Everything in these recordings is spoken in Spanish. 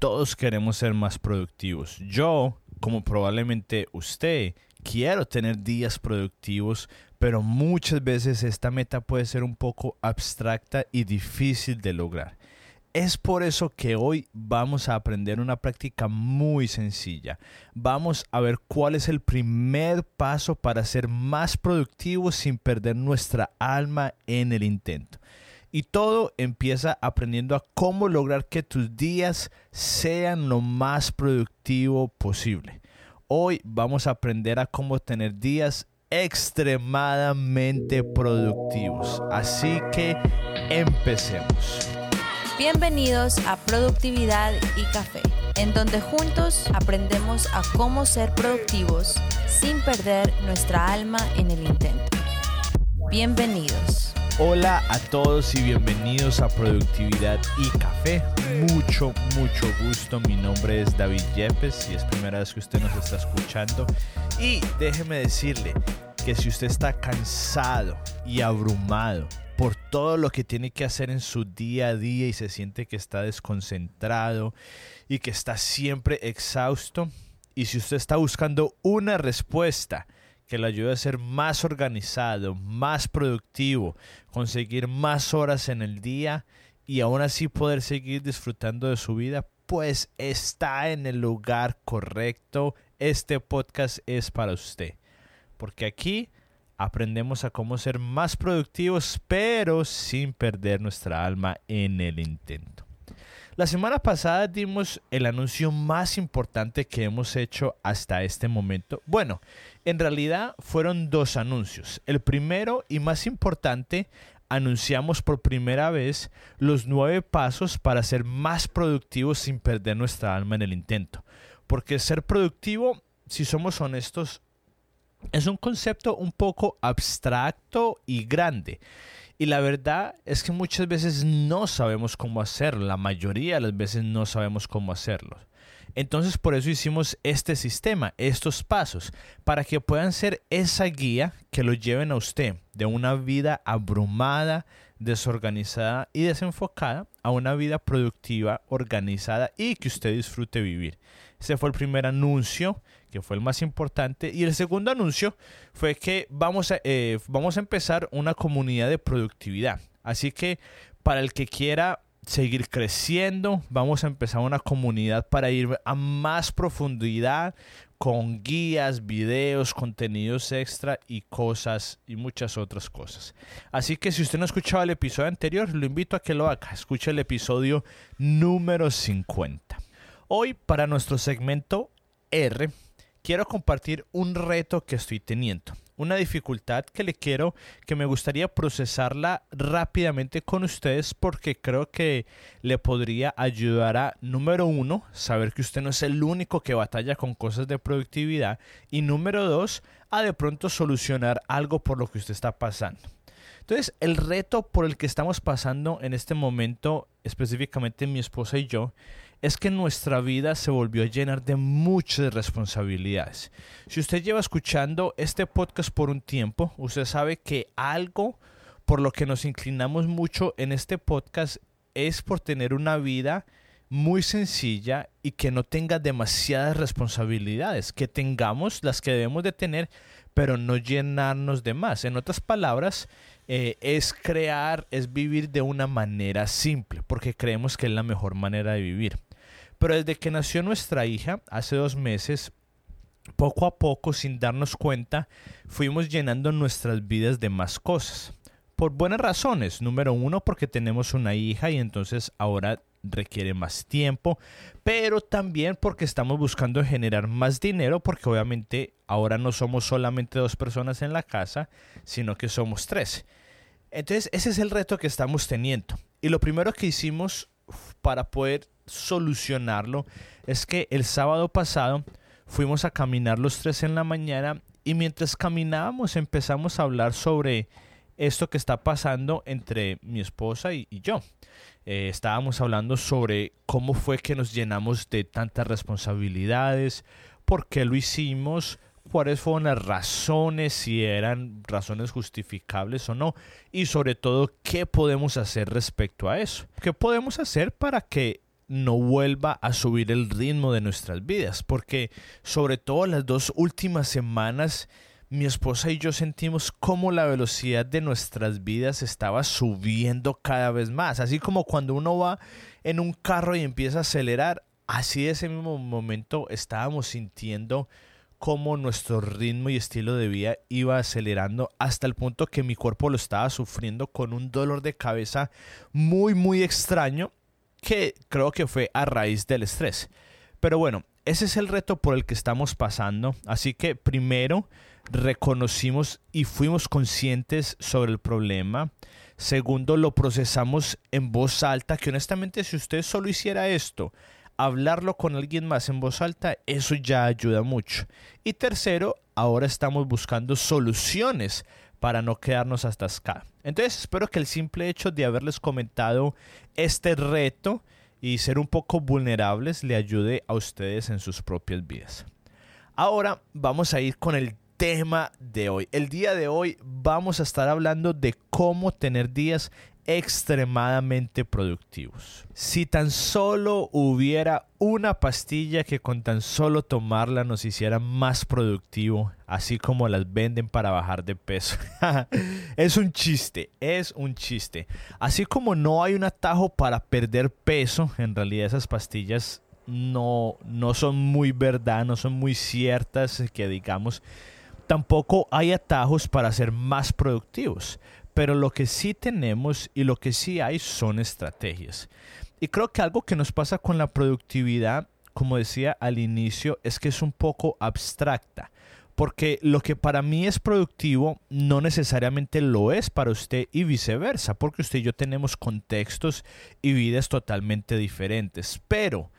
todos queremos ser más productivos. Yo, como probablemente usted, quiero tener días productivos, pero muchas veces esta meta puede ser un poco abstracta y difícil de lograr. Es por eso que hoy vamos a aprender una práctica muy sencilla. Vamos a ver cuál es el primer paso para ser más productivos sin perder nuestra alma en el intento. Y todo empieza aprendiendo a cómo lograr que tus días sean lo más productivo posible. Hoy vamos a aprender a cómo tener días extremadamente productivos. Así que empecemos. Bienvenidos a Productividad y Café, en donde juntos aprendemos a cómo ser productivos sin perder nuestra alma en el intento. Bienvenidos. Hola a todos y bienvenidos a Productividad y Café. Mucho, mucho gusto. Mi nombre es David Yepes y es primera vez que usted nos está escuchando. Y déjeme decirle que si usted está cansado y abrumado por todo lo que tiene que hacer en su día a día y se siente que está desconcentrado y que está siempre exhausto, y si usted está buscando una respuesta, que le ayude a ser más organizado, más productivo, conseguir más horas en el día y aún así poder seguir disfrutando de su vida, pues está en el lugar correcto. Este podcast es para usted. Porque aquí aprendemos a cómo ser más productivos, pero sin perder nuestra alma en el intento. La semana pasada dimos el anuncio más importante que hemos hecho hasta este momento. Bueno, en realidad fueron dos anuncios. El primero y más importante, anunciamos por primera vez los nueve pasos para ser más productivos sin perder nuestra alma en el intento. Porque ser productivo, si somos honestos, es un concepto un poco abstracto y grande. Y la verdad es que muchas veces no sabemos cómo hacerlo, la mayoría de las veces no sabemos cómo hacerlo. Entonces por eso hicimos este sistema, estos pasos, para que puedan ser esa guía que lo lleven a usted de una vida abrumada, desorganizada y desenfocada a una vida productiva, organizada y que usted disfrute vivir. Ese fue el primer anuncio, que fue el más importante. Y el segundo anuncio fue que vamos a, eh, vamos a empezar una comunidad de productividad. Así que para el que quiera seguir creciendo, vamos a empezar una comunidad para ir a más profundidad con guías, videos, contenidos extra y cosas y muchas otras cosas. Así que si usted no ha escuchado el episodio anterior, lo invito a que lo haga. Escuche el episodio número 50. Hoy para nuestro segmento R quiero compartir un reto que estoy teniendo, una dificultad que le quiero, que me gustaría procesarla rápidamente con ustedes porque creo que le podría ayudar a, número uno, saber que usted no es el único que batalla con cosas de productividad y número dos, a de pronto solucionar algo por lo que usted está pasando. Entonces, el reto por el que estamos pasando en este momento, específicamente mi esposa y yo, es que nuestra vida se volvió a llenar de muchas responsabilidades. Si usted lleva escuchando este podcast por un tiempo, usted sabe que algo por lo que nos inclinamos mucho en este podcast es por tener una vida muy sencilla y que no tenga demasiadas responsabilidades, que tengamos las que debemos de tener, pero no llenarnos de más. En otras palabras, eh, es crear, es vivir de una manera simple, porque creemos que es la mejor manera de vivir. Pero desde que nació nuestra hija, hace dos meses, poco a poco, sin darnos cuenta, fuimos llenando nuestras vidas de más cosas. Por buenas razones. Número uno, porque tenemos una hija y entonces ahora requiere más tiempo, pero también porque estamos buscando generar más dinero, porque obviamente ahora no somos solamente dos personas en la casa, sino que somos tres. Entonces ese es el reto que estamos teniendo. Y lo primero que hicimos para poder solucionarlo es que el sábado pasado fuimos a caminar los tres en la mañana y mientras caminábamos empezamos a hablar sobre esto que está pasando entre mi esposa y, yo. Eh, estábamos hablando sobre cómo fue que nos llenamos de tantas responsabilidades, por qué lo hicimos, cuáles fueron las razones, si eran razones justificables o no, y sobre todo qué podemos hacer respecto a eso. ¿Qué podemos hacer para que no vuelva a subir el ritmo de nuestras vidas, porque sobre todo las dos últimas semanas mi esposa y yo sentimos cómo la velocidad de nuestras vidas estaba subiendo cada vez más, así como cuando uno va en un carro y empieza a acelerar, así de ese mismo momento estábamos sintiendo cómo nuestro ritmo y estilo de vida iba acelerando hasta el punto que mi cuerpo lo estaba sufriendo con un dolor de cabeza muy muy extraño que creo que fue a raíz del estrés. Pero bueno, ese es el reto por el que estamos pasando, así que primero reconocimos y fuimos conscientes sobre el problema. Segundo, lo procesamos en voz alta, que honestamente si usted solo hiciera esto, hablarlo con alguien más en voz alta, eso ya ayuda mucho. Y tercero, ahora estamos buscando soluciones para no quedarnos hasta acá. Entonces espero que el simple hecho de haberles comentado este reto y ser un poco vulnerables le ayude a ustedes en sus propias vidas. Ahora vamos a ir con el tema de hoy. El día de hoy vamos a estar hablando de cómo tener días extremadamente productivos. Si tan solo hubiera una pastilla que con tan solo tomarla nos hiciera más productivo, así como las venden para bajar de peso. es un chiste, es un chiste. Así como no hay un atajo para perder peso, en realidad esas pastillas no, no son muy verdad, no son muy ciertas, que digamos, tampoco hay atajos para ser más productivos. Pero lo que sí tenemos y lo que sí hay son estrategias. Y creo que algo que nos pasa con la productividad, como decía al inicio, es que es un poco abstracta. Porque lo que para mí es productivo no necesariamente lo es para usted y viceversa, porque usted y yo tenemos contextos y vidas totalmente diferentes. Pero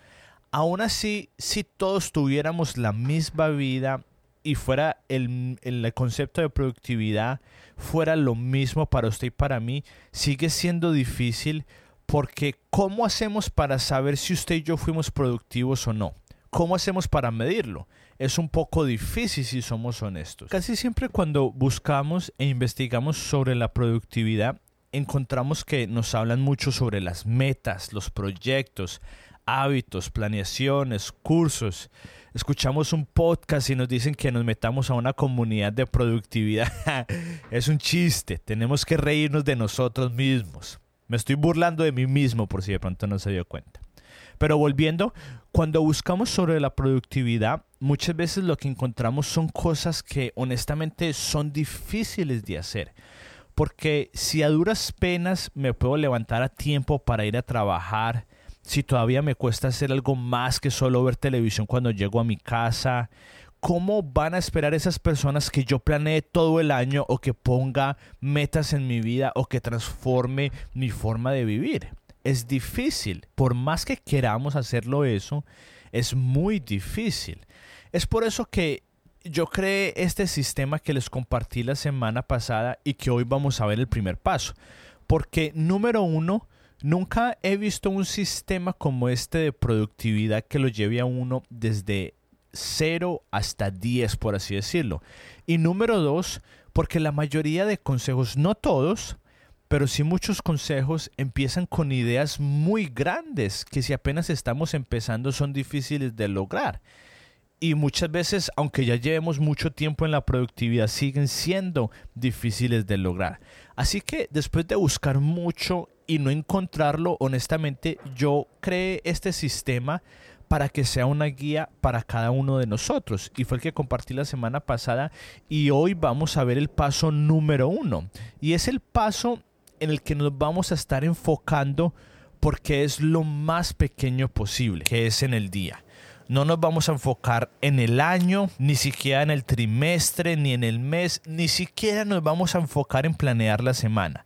aún así, si todos tuviéramos la misma vida y fuera el, el, concepto de productividad fuera lo mismo para usted y para mí, sigue siendo difícil porque ¿cómo hacemos para saber si usted y yo fuimos productivos o no? ¿Cómo hacemos para medirlo? Es un poco difícil si somos honestos. Casi siempre cuando buscamos e investigamos sobre la productividad, encontramos que nos hablan mucho sobre las metas, los proyectos, hábitos, planeaciones, cursos escuchamos un podcast y nos dicen que nos metamos a una comunidad de productividad. es un chiste, tenemos que reírnos de nosotros mismos. Me estoy burlando de mí mismo por si de pronto no se dio cuenta. Pero volviendo, cuando buscamos sobre la productividad, muchas veces lo que encontramos son cosas que honestamente son difíciles de hacer. Porque si a duras penas me puedo levantar a tiempo para ir a trabajar, si todavía me cuesta hacer algo más que solo ver televisión cuando llego a mi casa, ¿cómo van a esperar esas personas que yo planee todo el año o que ponga metas en mi vida o que transforme mi forma de vivir? Es difícil. Por más que queramos hacerlo eso, es muy difícil. Es por eso que yo creé este sistema que les compartí la semana pasada y que hoy vamos a ver el primer paso. Porque número uno, Nunca he visto un sistema como este de productividad que lo lleve a uno desde 0 hasta 10, por así decirlo. Y número dos, porque la mayoría de consejos, no todos, pero sí muchos consejos empiezan con ideas muy grandes que si apenas estamos empezando son difíciles de lograr. Y muchas veces, aunque ya llevemos mucho tiempo en la productividad, siguen siendo difíciles de lograr. Así que después de buscar mucho y no encontrarlo, honestamente, yo creé este sistema para que sea una guía para cada uno de nosotros. Y fue el que compartí la semana pasada y hoy vamos a ver el paso número uno. Y es el paso en el que nos vamos a estar enfocando porque es lo más pequeño posible, que es en el día. No nos vamos a enfocar en el año, ni siquiera en el trimestre, ni en el mes, ni siquiera nos vamos a enfocar en planear la semana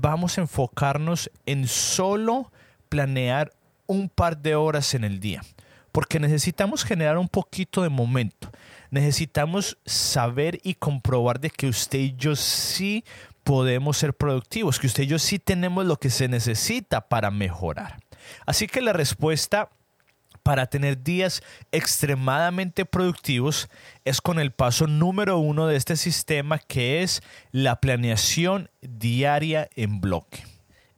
vamos a enfocarnos en solo planear un par de horas en el día, porque necesitamos generar un poquito de momento. Necesitamos saber y comprobar de que usted y yo sí podemos ser productivos, que usted y yo sí tenemos lo que se necesita para mejorar. Así que la respuesta para tener días extremadamente productivos es con el paso número uno de este sistema que es la planeación diaria en bloque.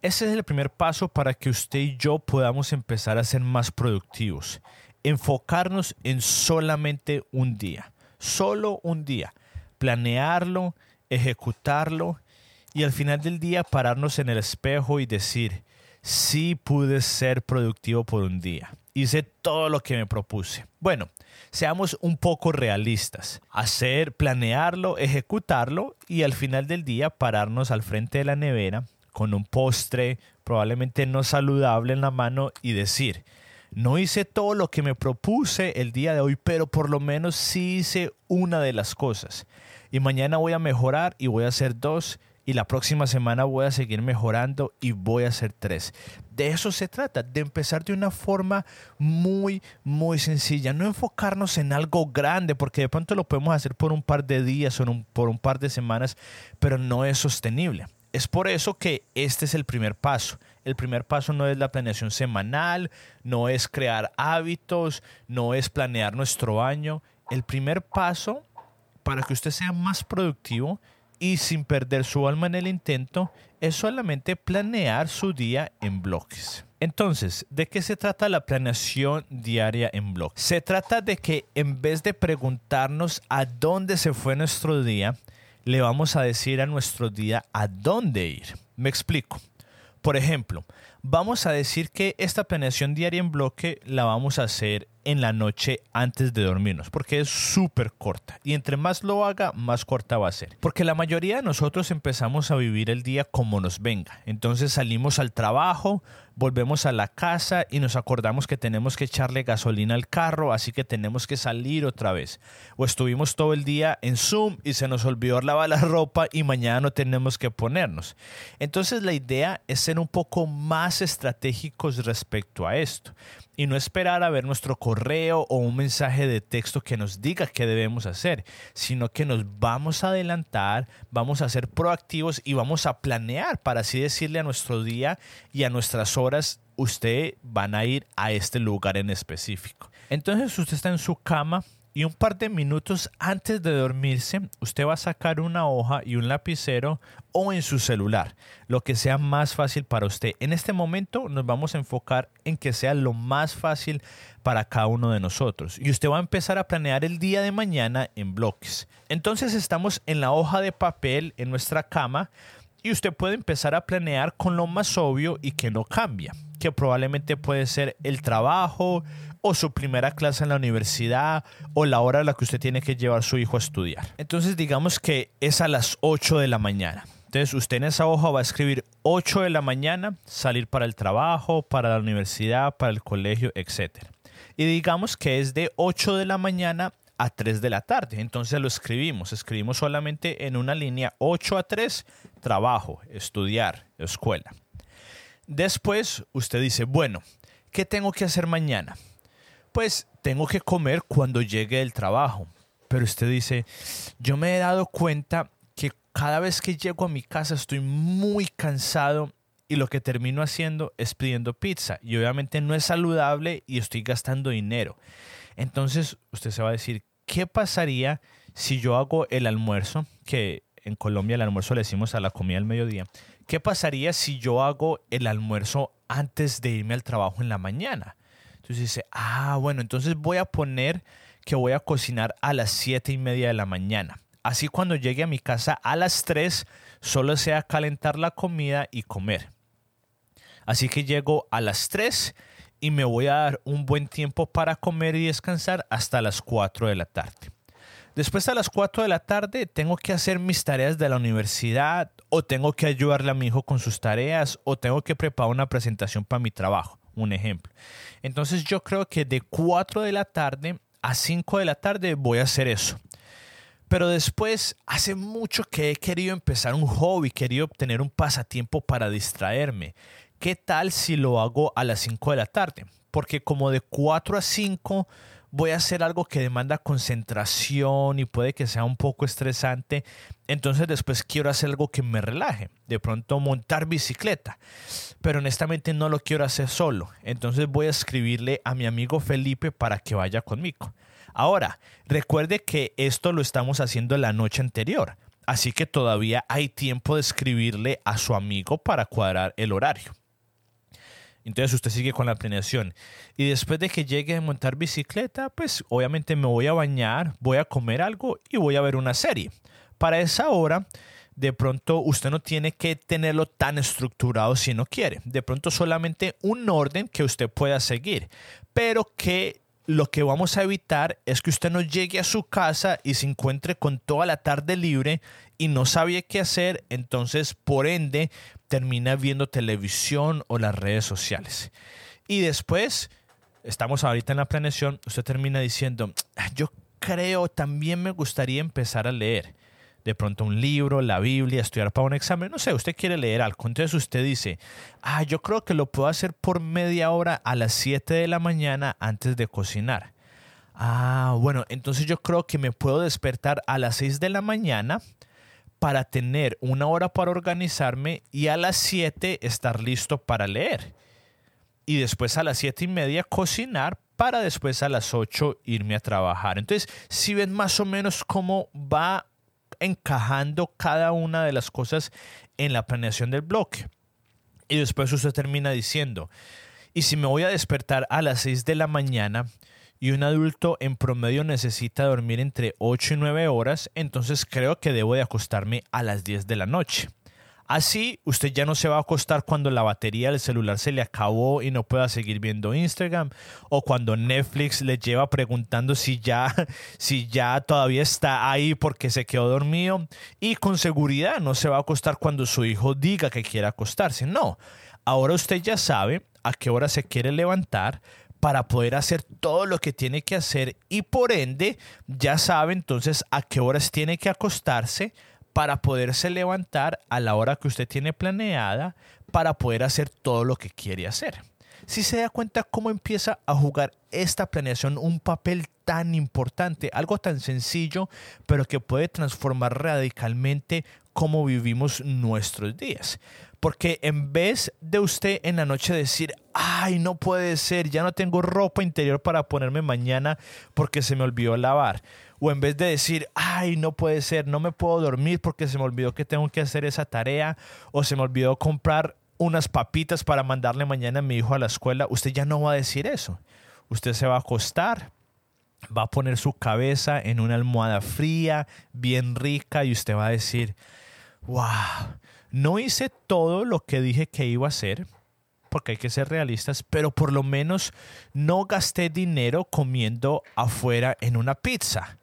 Ese es el primer paso para que usted y yo podamos empezar a ser más productivos. Enfocarnos en solamente un día. Solo un día. Planearlo, ejecutarlo y al final del día pararnos en el espejo y decir, sí pude ser productivo por un día. Hice todo lo que me propuse. Bueno, seamos un poco realistas. Hacer, planearlo, ejecutarlo y al final del día pararnos al frente de la nevera con un postre probablemente no saludable en la mano y decir, no hice todo lo que me propuse el día de hoy, pero por lo menos sí hice una de las cosas. Y mañana voy a mejorar y voy a hacer dos. Y la próxima semana voy a seguir mejorando y voy a hacer tres. De eso se trata, de empezar de una forma muy, muy sencilla. No enfocarnos en algo grande, porque de pronto lo podemos hacer por un par de días o por un par de semanas, pero no es sostenible. Es por eso que este es el primer paso. El primer paso no es la planeación semanal, no es crear hábitos, no es planear nuestro año. El primer paso para que usted sea más productivo y sin perder su alma en el intento es solamente planear su día en bloques. Entonces, ¿de qué se trata la planeación diaria en bloques? Se trata de que en vez de preguntarnos a dónde se fue nuestro día, le vamos a decir a nuestro día a dónde ir. Me explico. Por ejemplo, vamos a decir que esta planeación diaria en bloque la vamos a hacer en la noche antes de dormirnos, porque es súper corta. Y entre más lo haga, más corta va a ser. Porque la mayoría de nosotros empezamos a vivir el día como nos venga. Entonces salimos al trabajo, volvemos a la casa y nos acordamos que tenemos que echarle gasolina al carro, así que tenemos que salir otra vez. O estuvimos todo el día en Zoom y se nos olvidó lavar la ropa y mañana no tenemos que ponernos. Entonces la idea es ser un poco más estratégicos respecto a esto y no esperar a ver nuestro correo o un mensaje de texto que nos diga qué debemos hacer, sino que nos vamos a adelantar, vamos a ser proactivos y vamos a planear para así decirle a nuestro día y a nuestras horas, usted van a ir a este lugar en específico. Entonces usted está en su cama y un par de minutos antes de dormirse, usted va a sacar una hoja y un lapicero o en su celular, lo que sea más fácil para usted. En este momento nos vamos a enfocar en que sea lo más fácil para cada uno de nosotros. Y usted va a empezar a planear el día de mañana en bloques. Entonces estamos en la hoja de papel en nuestra cama y usted puede empezar a planear con lo más obvio y que no cambia, que probablemente puede ser el trabajo, o su primera clase en la universidad o la hora a la que usted tiene que llevar a su hijo a estudiar. Entonces digamos que es a las 8 de la mañana. Entonces usted en esa hoja va a escribir 8 de la mañana, salir para el trabajo, para la universidad, para el colegio, etc. Y digamos que es de 8 de la mañana a 3 de la tarde. Entonces lo escribimos. Escribimos solamente en una línea 8 a 3, trabajo, estudiar, escuela. Después usted dice, bueno, ¿qué tengo que hacer mañana? pues tengo que comer cuando llegue del trabajo. Pero usted dice, yo me he dado cuenta que cada vez que llego a mi casa estoy muy cansado y lo que termino haciendo es pidiendo pizza. Y obviamente no es saludable y estoy gastando dinero. Entonces usted se va a decir, ¿qué pasaría si yo hago el almuerzo? Que en Colombia el almuerzo le decimos a la comida del mediodía. ¿Qué pasaría si yo hago el almuerzo antes de irme al trabajo en la mañana? Entonces dice, ah, bueno, entonces voy a poner que voy a cocinar a las siete y media de la mañana. Así cuando llegue a mi casa a las 3, solo sea calentar la comida y comer. Así que llego a las 3 y me voy a dar un buen tiempo para comer y descansar hasta las 4 de la tarde. Después a las 4 de la tarde tengo que hacer mis tareas de la universidad o tengo que ayudarle a mi hijo con sus tareas o tengo que preparar una presentación para mi trabajo un ejemplo. Entonces yo creo que de 4 de la tarde a 5 de la tarde voy a hacer eso. Pero después, hace mucho que he querido empezar un hobby, querido obtener un pasatiempo para distraerme. ¿Qué tal si lo hago a las 5 de la tarde? Porque como de 4 a 5 voy a hacer algo que demanda concentración y puede que sea un poco estresante, entonces después quiero hacer algo que me relaje, de pronto montar bicicleta, pero honestamente no lo quiero hacer solo, entonces voy a escribirle a mi amigo Felipe para que vaya conmigo. Ahora, recuerde que esto lo estamos haciendo la noche anterior. así que todavía hay tiempo de escribirle a su amigo para cuadrar el horario. Entonces usted sigue con la planeación. Y después de que llegue a montar bicicleta, pues obviamente me voy a bañar, voy a comer algo y voy a ver una serie. Para esa hora, de pronto usted no tiene que tenerlo tan estructurado si no quiere. De pronto solamente un orden que usted pueda seguir, pero que lo que vamos a evitar es que usted no llegue a su casa y se encuentre con toda la tarde libre y no sabía qué hacer, entonces por ende termina viendo televisión o las redes sociales. Y después, estamos ahorita en la planeación, usted termina diciendo, ah, yo creo también me gustaría empezar a leer de pronto un libro, la Biblia, estudiar para un examen, no sé, usted quiere leer algo. Entonces usted dice, ah, yo creo que lo puedo hacer por media hora a las 7 de la mañana antes de cocinar. Ah, bueno, entonces yo creo que me puedo despertar a las 6 de la mañana para tener una hora para organizarme y a las 7 estar listo para leer. Y después a las 7 y media cocinar para después a las 8 irme a trabajar. Entonces, si ven más o menos cómo va encajando cada una de las cosas en la planeación del bloque. Y después usted termina diciendo, y si me voy a despertar a las 6 de la mañana y un adulto en promedio necesita dormir entre 8 y 9 horas, entonces creo que debo de acostarme a las 10 de la noche. Así usted ya no se va a acostar cuando la batería del celular se le acabó y no pueda seguir viendo Instagram o cuando Netflix le lleva preguntando si ya si ya todavía está ahí porque se quedó dormido y con seguridad no se va a acostar cuando su hijo diga que quiere acostarse. No. Ahora usted ya sabe a qué hora se quiere levantar, para poder hacer todo lo que tiene que hacer y por ende ya sabe entonces a qué horas tiene que acostarse para poderse levantar a la hora que usted tiene planeada para poder hacer todo lo que quiere hacer. Si se da cuenta cómo empieza a jugar esta planeación un papel tan importante, algo tan sencillo, pero que puede transformar radicalmente cómo vivimos nuestros días. Porque en vez de usted en la noche decir, ay, no puede ser, ya no tengo ropa interior para ponerme mañana porque se me olvidó lavar o en vez de decir, ay, no puede ser, no me puedo dormir porque se me olvidó que tengo que hacer esa tarea, o se me olvidó comprar unas papitas para mandarle mañana a mi hijo a la escuela, usted ya no va a decir eso. Usted se va a acostar, va a poner su cabeza en una almohada fría, bien rica, y usted va a decir, wow, no hice todo lo que dije que iba a hacer, porque hay que ser realistas, pero por lo menos no gasté dinero comiendo afuera en una pizza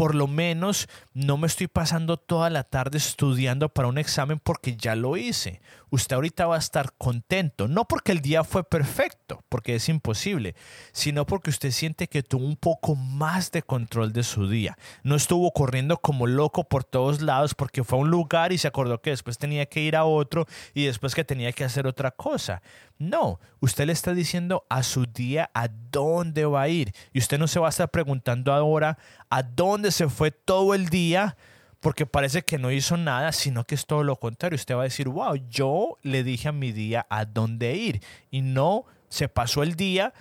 por lo menos no me estoy pasando toda la tarde estudiando para un examen porque ya lo hice. Usted ahorita va a estar contento, no porque el día fue perfecto, porque es imposible, sino porque usted siente que tuvo un poco más de control de su día. No estuvo corriendo como loco por todos lados porque fue a un lugar y se acordó que después tenía que ir a otro y después que tenía que hacer otra cosa. No, usted le está diciendo a su día a dónde va a ir y usted no se va a estar preguntando ahora a dónde se fue todo el día porque parece que no hizo nada, sino que es todo lo contrario. Usted va a decir, wow, yo le dije a mi día a dónde ir y no se pasó el día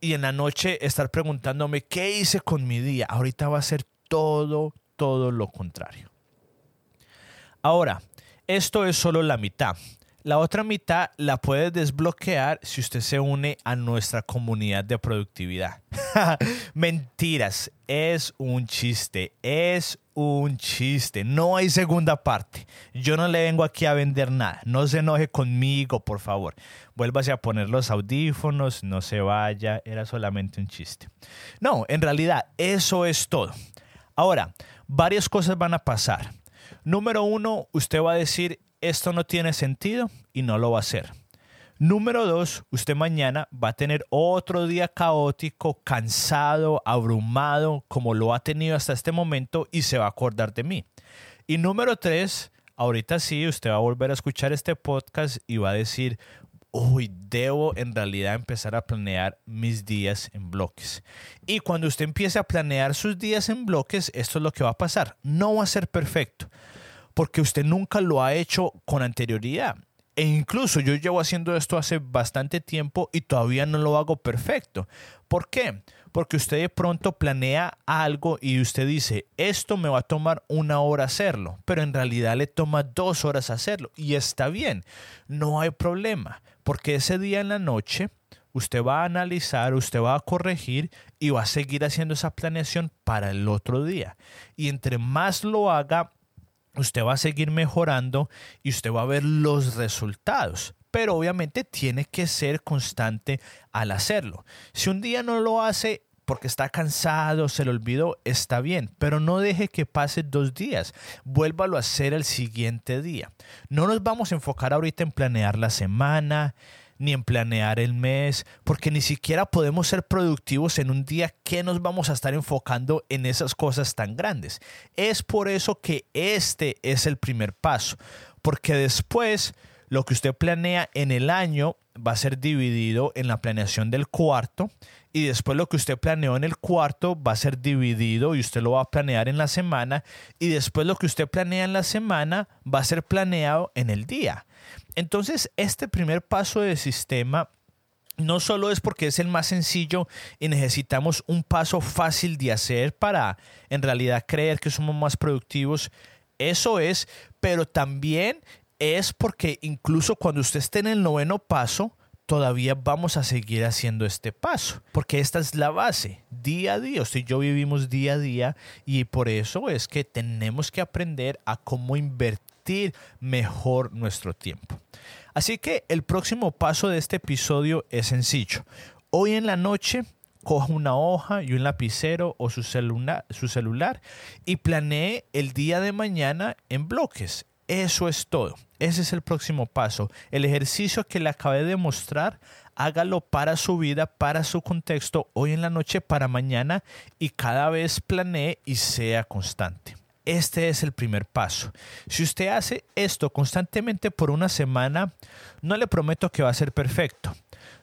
y en la noche estar preguntándome qué hice con mi día. Ahorita va a ser todo, todo lo contrario. Ahora, esto es solo la mitad. La otra mitad la puede desbloquear si usted se une a nuestra comunidad de productividad. Mentiras, es un chiste, es un chiste. No hay segunda parte. Yo no le vengo aquí a vender nada. No se enoje conmigo, por favor. Vuélvase a poner los audífonos, no se vaya. Era solamente un chiste. No, en realidad, eso es todo. Ahora, varias cosas van a pasar. Número uno, usted va a decir, esto no tiene sentido y no lo va a hacer. Número dos, usted mañana va a tener otro día caótico, cansado, abrumado, como lo ha tenido hasta este momento y se va a acordar de mí. Y número tres, ahorita sí, usted va a volver a escuchar este podcast y va a decir, uy, debo en realidad empezar a planear mis días en bloques. Y cuando usted empiece a planear sus días en bloques, esto es lo que va a pasar. No va a ser perfecto porque usted nunca lo ha hecho con anterioridad. E incluso yo llevo haciendo esto hace bastante tiempo y todavía no lo hago perfecto. ¿Por qué? Porque usted de pronto planea algo y usted dice, esto me va a tomar una hora hacerlo, pero en realidad le toma dos horas hacerlo y está bien, no hay problema, porque ese día en la noche usted va a analizar, usted va a corregir y va a seguir haciendo esa planeación para el otro día. Y entre más lo haga, usted va a seguir mejorando y usted va a ver los resultados. Pero obviamente tiene que ser constante al hacerlo. Si un día no lo hace porque está cansado, se lo olvidó, está bien, pero no deje que pase dos días. Vuélvalo a hacer el siguiente día. No nos vamos a enfocar ahorita en planear la semana, ni en planear el mes, porque ni siquiera podemos ser productivos en un día que nos vamos a estar enfocando en esas cosas tan grandes. Es por eso que este es el primer paso, porque después lo que usted planea en el año va a ser dividido en la planeación del cuarto y después lo que usted planeó en el cuarto va a ser dividido y usted lo va a planear en la semana y después lo que usted planea en la semana va a ser planeado en el día. Entonces, este primer paso de sistema no solo es porque es el más sencillo y necesitamos un paso fácil de hacer para en realidad creer que somos más productivos, eso es, pero también es porque incluso cuando usted esté en el noveno paso, todavía vamos a seguir haciendo este paso, porque esta es la base, día a día, usted y yo vivimos día a día y por eso es que tenemos que aprender a cómo invertir mejor nuestro tiempo. Así que el próximo paso de este episodio es sencillo. Hoy en la noche coja una hoja y un lapicero o su celular, su celular y planee el día de mañana en bloques. Eso es todo. Ese es el próximo paso. El ejercicio que le acabé de mostrar, hágalo para su vida, para su contexto, hoy en la noche, para mañana y cada vez planee y sea constante. Este es el primer paso. Si usted hace esto constantemente por una semana, no le prometo que va a ser perfecto.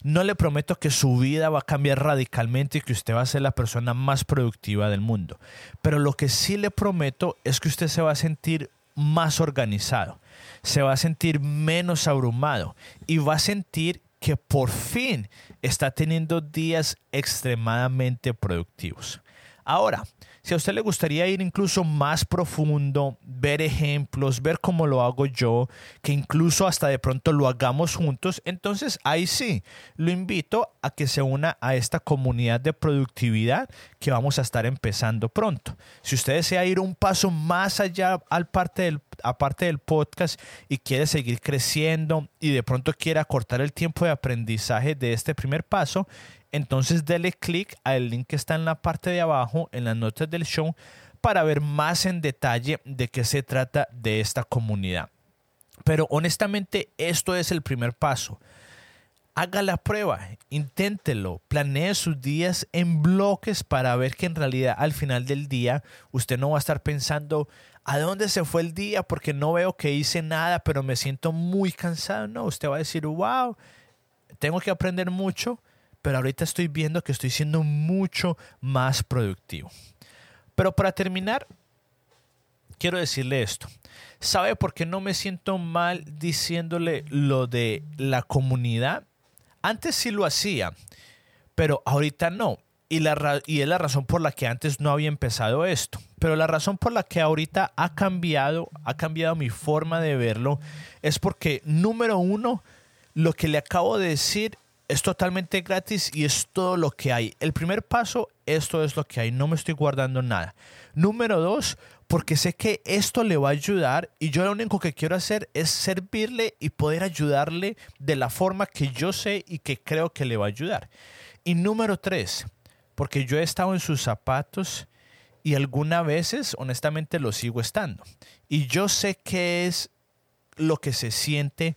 No le prometo que su vida va a cambiar radicalmente y que usted va a ser la persona más productiva del mundo. Pero lo que sí le prometo es que usted se va a sentir más organizado, se va a sentir menos abrumado y va a sentir que por fin está teniendo días extremadamente productivos. Ahora, si a usted le gustaría ir incluso más profundo, ver ejemplos, ver cómo lo hago yo, que incluso hasta de pronto lo hagamos juntos, entonces ahí sí, lo invito a que se una a esta comunidad de productividad que vamos a estar empezando pronto. Si usted desea ir un paso más allá al parte del, aparte del podcast y quiere seguir creciendo y de pronto quiere acortar el tiempo de aprendizaje de este primer paso, entonces dele clic al link que está en la parte de abajo, en las notas del show, para ver más en detalle de qué se trata de esta comunidad. Pero honestamente esto es el primer paso. Haga la prueba, inténtelo, planee sus días en bloques para ver que en realidad al final del día usted no va a estar pensando a dónde se fue el día porque no veo que hice nada, pero me siento muy cansado. No, usted va a decir, wow, tengo que aprender mucho pero ahorita estoy viendo que estoy siendo mucho más productivo. Pero para terminar, quiero decirle esto. ¿Sabe por qué no me siento mal diciéndole lo de la comunidad? Antes sí lo hacía, pero ahorita no. Y, la, y es la razón por la que antes no había empezado esto. Pero la razón por la que ahorita ha cambiado, ha cambiado mi forma de verlo, es porque, número uno, lo que le acabo de decir es totalmente gratis y es todo lo que hay. El primer paso, esto es lo que hay, no me estoy guardando nada. Número dos, porque sé que esto le va a ayudar y yo lo único que quiero hacer es servirle y poder ayudarle de la forma que yo sé y que creo que le va a ayudar. Y número tres, porque yo he estado en sus zapatos y algunas veces honestamente lo sigo estando. Y yo sé qué es lo que se siente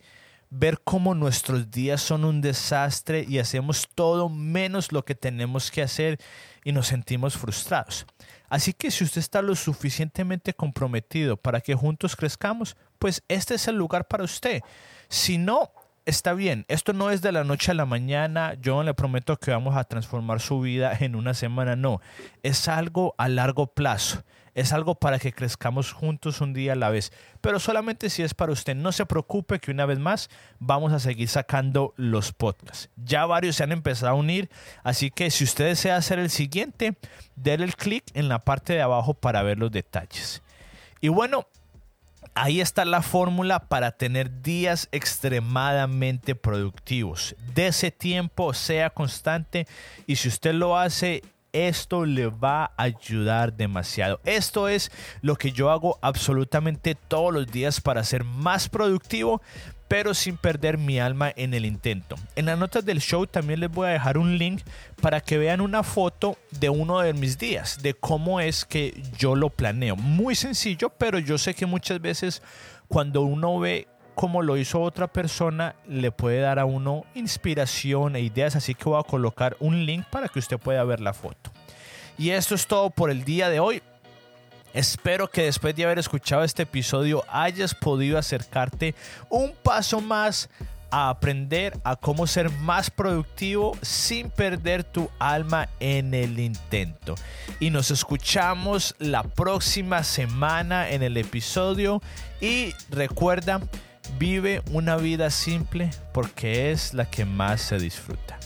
ver cómo nuestros días son un desastre y hacemos todo menos lo que tenemos que hacer y nos sentimos frustrados. Así que si usted está lo suficientemente comprometido para que juntos crezcamos, pues este es el lugar para usted. Si no, está bien, esto no es de la noche a la mañana, yo le prometo que vamos a transformar su vida en una semana, no, es algo a largo plazo es algo para que crezcamos juntos un día a la vez. Pero solamente si es para usted, no se preocupe que una vez más vamos a seguir sacando los podcasts. Ya varios se han empezado a unir, así que si usted desea hacer el siguiente, déle el clic en la parte de abajo para ver los detalles. Y bueno, Ahí está la fórmula para tener días extremadamente productivos. De ese tiempo, sea constante y si usted lo hace, esto le va a ayudar demasiado. Esto es lo que yo hago absolutamente todos los días para ser más productivo, pero sin perder mi alma en el intento. En las notas del show también les voy a dejar un link para que vean una foto de uno de mis días, de cómo es que yo lo planeo. Muy sencillo, pero yo sé que muchas veces cuando uno ve cómo lo hizo otra persona, le puede dar a uno inspiración e ideas, así que voy a colocar un link para que usted pueda ver la foto. Y esto es todo por el día de hoy. Espero que después de haber escuchado este episodio hayas podido acercarte un paso más a aprender a cómo ser más productivo sin perder tu alma en el intento. Y nos escuchamos la próxima semana en el episodio y recuerda, vive una vida simple porque es la que más se disfruta.